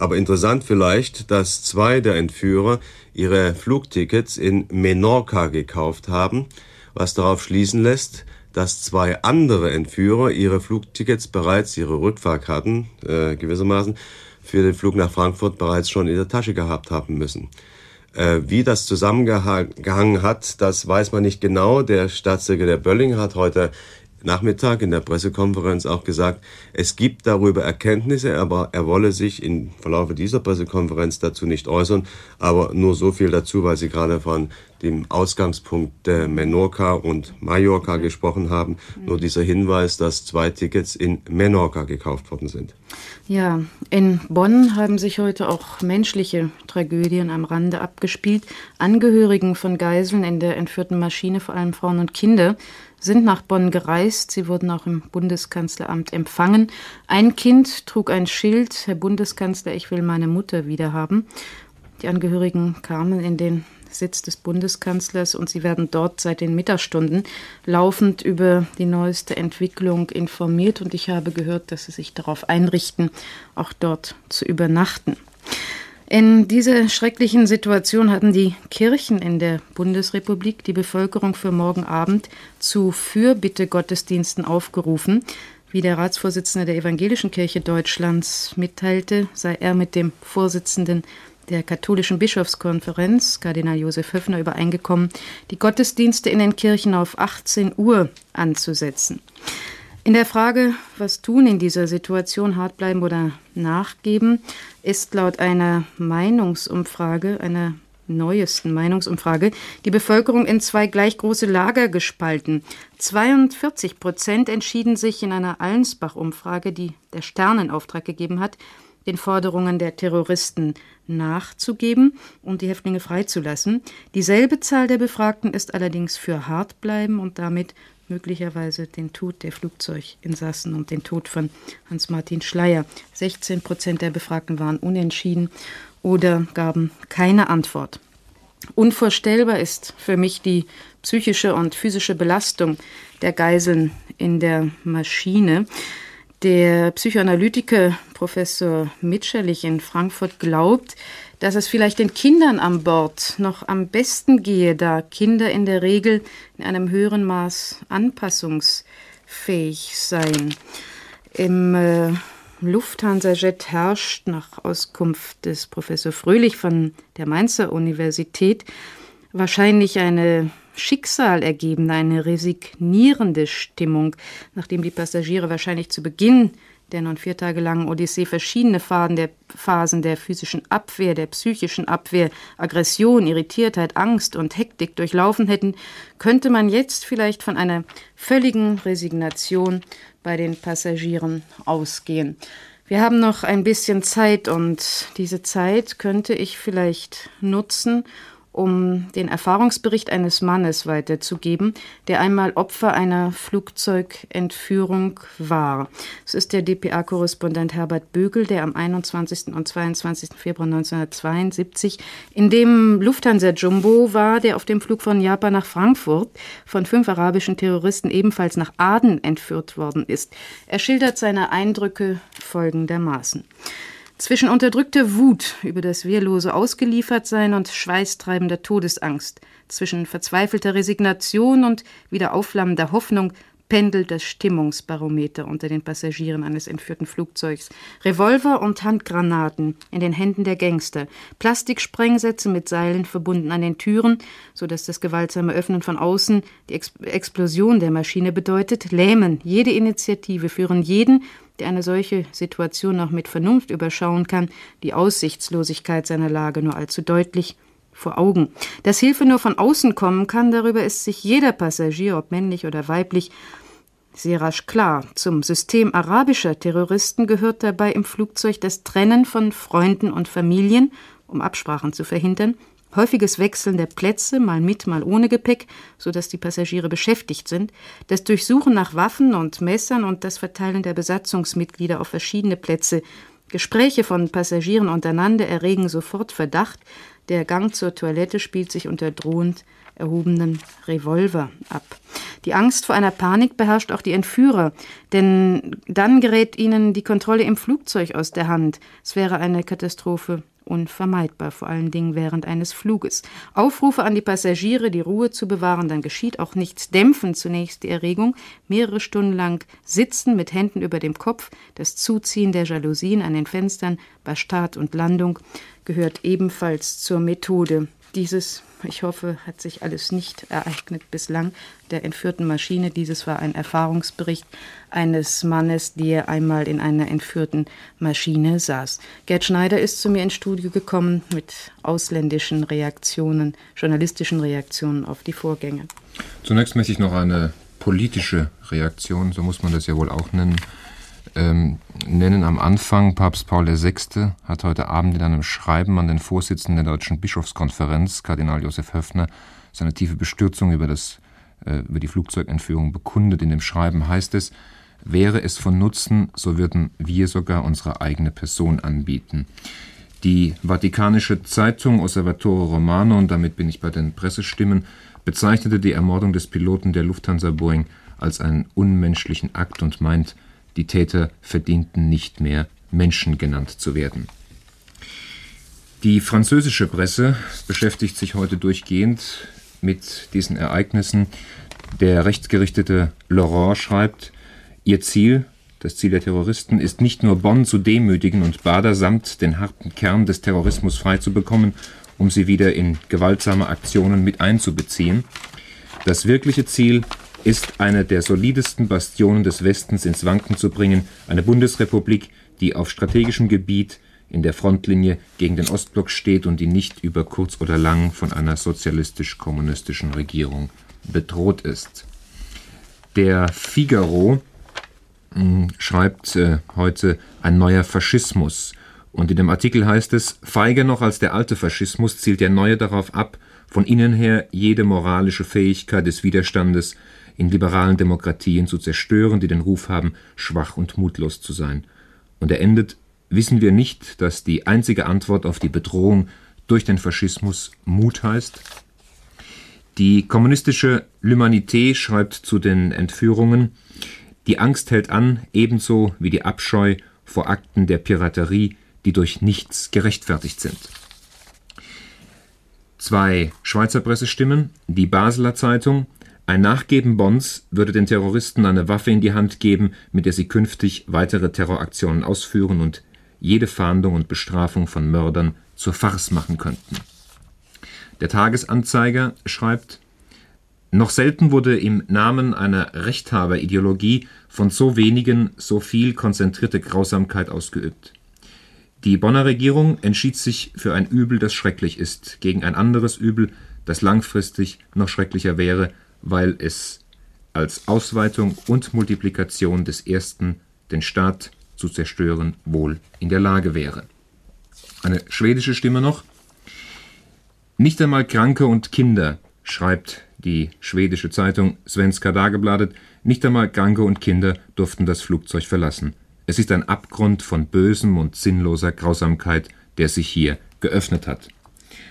Aber interessant vielleicht, dass zwei der Entführer ihre Flugtickets in Menorca gekauft haben, was darauf schließen lässt, dass zwei andere Entführer ihre Flugtickets bereits, ihre Rückfahrkarten äh, gewissermaßen, für den Flug nach Frankfurt bereits schon in der Tasche gehabt haben müssen. Äh, wie das zusammengehangen hat, das weiß man nicht genau. Der Staatssekretär Bölling hat heute Nachmittag in der Pressekonferenz auch gesagt, es gibt darüber Erkenntnisse, aber er wolle sich im Verlauf dieser Pressekonferenz dazu nicht äußern. Aber nur so viel dazu, weil Sie gerade von dem Ausgangspunkt der Menorca und Mallorca gesprochen haben. Nur dieser Hinweis, dass zwei Tickets in Menorca gekauft worden sind. Ja, in Bonn haben sich heute auch menschliche Tragödien am Rande abgespielt. Angehörigen von Geiseln in der entführten Maschine, vor allem Frauen und Kinder, sind nach Bonn gereist. Sie wurden auch im Bundeskanzleramt empfangen. Ein Kind trug ein Schild, Herr Bundeskanzler, ich will meine Mutter wiederhaben. Die Angehörigen kamen in den Sitz des Bundeskanzlers und sie werden dort seit den Mittagsstunden laufend über die neueste Entwicklung informiert und ich habe gehört, dass sie sich darauf einrichten, auch dort zu übernachten. In dieser schrecklichen Situation hatten die Kirchen in der Bundesrepublik die Bevölkerung für morgen Abend zu Fürbitte-Gottesdiensten aufgerufen. Wie der Ratsvorsitzende der Evangelischen Kirche Deutschlands mitteilte, sei er mit dem Vorsitzenden der katholischen Bischofskonferenz, Kardinal Josef Höfner, übereingekommen, die Gottesdienste in den Kirchen auf 18 Uhr anzusetzen. In der Frage, was tun in dieser Situation, hart bleiben oder nachgeben, ist laut einer Meinungsumfrage, einer neuesten Meinungsumfrage, die Bevölkerung in zwei gleich große Lager gespalten. 42 Prozent entschieden sich in einer Allensbach-Umfrage, die der Sternenauftrag gegeben hat, den Forderungen der Terroristen nachzugeben und die Häftlinge freizulassen. Dieselbe Zahl der Befragten ist allerdings für hart bleiben und damit möglicherweise den Tod der Flugzeuginsassen und den Tod von Hans-Martin Schleier. 16 Prozent der Befragten waren unentschieden oder gaben keine Antwort. Unvorstellbar ist für mich die psychische und physische Belastung der Geiseln in der Maschine. Der Psychoanalytiker Professor Mitscherlich in Frankfurt glaubt, dass es vielleicht den Kindern an Bord noch am besten gehe, da Kinder in der Regel in einem höheren Maß anpassungsfähig seien. Im äh, Lufthansa-Jet herrscht nach Auskunft des Professor Fröhlich von der Mainzer Universität wahrscheinlich eine schicksalergebende, eine resignierende Stimmung, nachdem die Passagiere wahrscheinlich zu Beginn der nun vier Tage langen Odyssee verschiedene Phasen der, Phasen der physischen Abwehr, der psychischen Abwehr, Aggression, Irritiertheit, Angst und Hektik durchlaufen hätten, könnte man jetzt vielleicht von einer völligen Resignation bei den Passagieren ausgehen. Wir haben noch ein bisschen Zeit und diese Zeit könnte ich vielleicht nutzen, um den Erfahrungsbericht eines Mannes weiterzugeben, der einmal Opfer einer Flugzeugentführung war. Es ist der dpa-Korrespondent Herbert Bögel, der am 21. und 22. Februar 1972 in dem Lufthansa-Jumbo war, der auf dem Flug von Japan nach Frankfurt von fünf arabischen Terroristen ebenfalls nach Aden entführt worden ist. Er schildert seine Eindrücke folgendermaßen. Zwischen unterdrückter Wut über das wehrlose Ausgeliefertsein und schweißtreibender Todesangst, zwischen verzweifelter Resignation und wieder aufflammender Hoffnung pendelt das Stimmungsbarometer unter den Passagieren eines entführten Flugzeugs. Revolver und Handgranaten in den Händen der Gangster, Plastiksprengsätze mit Seilen verbunden an den Türen, so dass das gewaltsame Öffnen von außen die Ex Explosion der Maschine bedeutet, lähmen. Jede Initiative, führen jeden, der eine solche Situation noch mit Vernunft überschauen kann, die Aussichtslosigkeit seiner Lage nur allzu deutlich vor Augen. Dass Hilfe nur von außen kommen kann, darüber ist sich jeder Passagier, ob männlich oder weiblich, sehr rasch klar. Zum System arabischer Terroristen gehört dabei im Flugzeug das Trennen von Freunden und Familien, um Absprachen zu verhindern, häufiges Wechseln der Plätze, mal mit, mal ohne Gepäck, so dass die Passagiere beschäftigt sind, das Durchsuchen nach Waffen und Messern und das Verteilen der Besatzungsmitglieder auf verschiedene Plätze, Gespräche von Passagieren untereinander erregen sofort Verdacht. Der Gang zur Toilette spielt sich unter drohend erhobenen Revolver ab. Die Angst vor einer Panik beherrscht auch die Entführer, denn dann gerät ihnen die Kontrolle im Flugzeug aus der Hand. Es wäre eine Katastrophe unvermeidbar, vor allen Dingen während eines Fluges. Aufrufe an die Passagiere, die Ruhe zu bewahren, dann geschieht auch nichts, dämpfen zunächst die Erregung, mehrere Stunden lang sitzen mit Händen über dem Kopf, das Zuziehen der Jalousien an den Fenstern bei Start und Landung gehört ebenfalls zur Methode. Dieses ich hoffe, hat sich alles nicht ereignet bislang der entführten Maschine. Dieses war ein Erfahrungsbericht eines Mannes, der einmal in einer entführten Maschine saß. Gerd Schneider ist zu mir ins Studio gekommen mit ausländischen Reaktionen, journalistischen Reaktionen auf die Vorgänge. Zunächst möchte ich noch eine politische Reaktion, so muss man das ja wohl auch nennen, ähm, nennen am Anfang. Papst Paul VI. hat heute Abend in einem Schreiben an den Vorsitzenden der Deutschen Bischofskonferenz, Kardinal Josef Höfner, seine tiefe Bestürzung über, das, äh, über die Flugzeugentführung bekundet. In dem Schreiben heißt es, wäre es von Nutzen, so würden wir sogar unsere eigene Person anbieten. Die Vatikanische Zeitung Osservatore Romano, und damit bin ich bei den Pressestimmen, bezeichnete die Ermordung des Piloten der Lufthansa Boeing als einen unmenschlichen Akt und meint, die Täter verdienten nicht mehr, Menschen genannt zu werden. Die französische Presse beschäftigt sich heute durchgehend mit diesen Ereignissen. Der rechtsgerichtete Laurent schreibt, ihr Ziel, das Ziel der Terroristen, ist nicht nur Bonn zu demütigen und Bader samt den harten Kern des Terrorismus freizubekommen, um sie wieder in gewaltsame Aktionen mit einzubeziehen. Das wirkliche Ziel ist eine der solidesten Bastionen des Westens ins Wanken zu bringen, eine Bundesrepublik, die auf strategischem Gebiet in der Frontlinie gegen den Ostblock steht und die nicht über kurz oder lang von einer sozialistisch-kommunistischen Regierung bedroht ist. Der Figaro hm, schreibt äh, heute ein neuer Faschismus. Und in dem Artikel heißt es, feiger noch als der alte Faschismus zielt der neue darauf ab, von innen her jede moralische Fähigkeit des Widerstandes in liberalen Demokratien zu zerstören, die den Ruf haben, schwach und mutlos zu sein. Und er endet, wissen wir nicht, dass die einzige Antwort auf die Bedrohung durch den Faschismus Mut heißt? Die kommunistische L'Humanité schreibt zu den Entführungen, die Angst hält an, ebenso wie die Abscheu vor Akten der Piraterie, die durch nichts gerechtfertigt sind. Zwei Schweizer Pressestimmen, die Basler Zeitung ein Nachgeben Bonds würde den Terroristen eine Waffe in die Hand geben, mit der sie künftig weitere Terroraktionen ausführen und jede Fahndung und Bestrafung von Mördern zur Farce machen könnten. Der Tagesanzeiger schreibt Noch selten wurde im Namen einer Rechthaberideologie von so wenigen so viel konzentrierte Grausamkeit ausgeübt. Die Bonner Regierung entschied sich für ein Übel, das schrecklich ist, gegen ein anderes Übel, das langfristig noch schrecklicher wäre, weil es als Ausweitung und Multiplikation des ersten den Staat zu zerstören wohl in der Lage wäre. Eine schwedische Stimme noch. Nicht einmal Kranke und Kinder, schreibt die schwedische Zeitung Svenska Dagbladet, nicht einmal Kranke und Kinder durften das Flugzeug verlassen. Es ist ein Abgrund von bösem und sinnloser Grausamkeit, der sich hier geöffnet hat.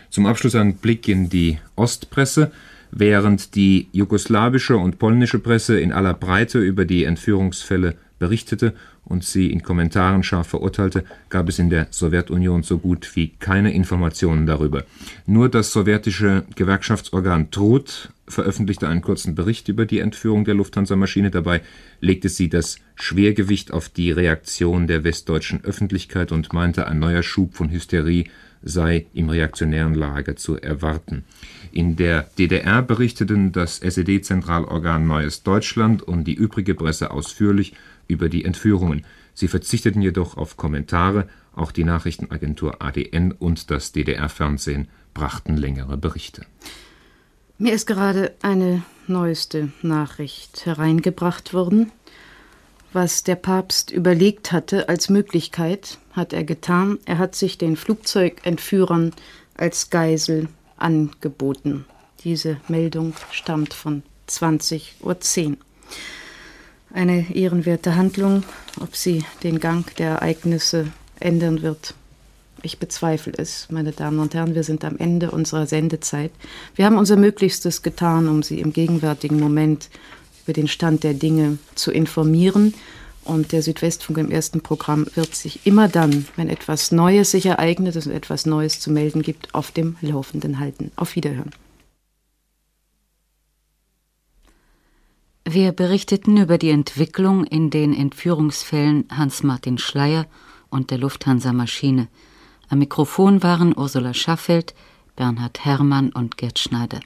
Zum Abschluss ein Blick in die Ostpresse. Während die jugoslawische und polnische Presse in aller Breite über die Entführungsfälle berichtete und sie in Kommentaren scharf verurteilte, gab es in der Sowjetunion so gut wie keine Informationen darüber. Nur das sowjetische Gewerkschaftsorgan Trud veröffentlichte einen kurzen Bericht über die Entführung der Lufthansa-Maschine. Dabei legte sie das Schwergewicht auf die Reaktion der westdeutschen Öffentlichkeit und meinte, ein neuer Schub von Hysterie sei im reaktionären Lager zu erwarten. In der DDR berichteten das SED-Zentralorgan Neues Deutschland und die übrige Presse ausführlich über die Entführungen. Sie verzichteten jedoch auf Kommentare, auch die Nachrichtenagentur ADN und das DDR-Fernsehen brachten längere Berichte. Mir ist gerade eine neueste Nachricht hereingebracht worden. Was der Papst überlegt hatte als Möglichkeit, hat er getan. Er hat sich den Flugzeugentführern als Geisel angeboten. Diese Meldung stammt von 20.10 Uhr. Eine ehrenwerte Handlung, ob sie den Gang der Ereignisse ändern wird. Ich bezweifle es, meine Damen und Herren. Wir sind am Ende unserer Sendezeit. Wir haben unser Möglichstes getan, um Sie im gegenwärtigen Moment über den Stand der Dinge zu informieren. Und der Südwestfunk im ersten Programm wird sich immer dann, wenn etwas Neues sich ereignet und etwas Neues zu melden gibt, auf dem Laufenden halten. Auf Wiederhören. Wir berichteten über die Entwicklung in den Entführungsfällen Hans-Martin Schleier und der Lufthansa-Maschine. Am Mikrofon waren Ursula Schaffeld, Bernhard Herrmann und Gerd Schneider.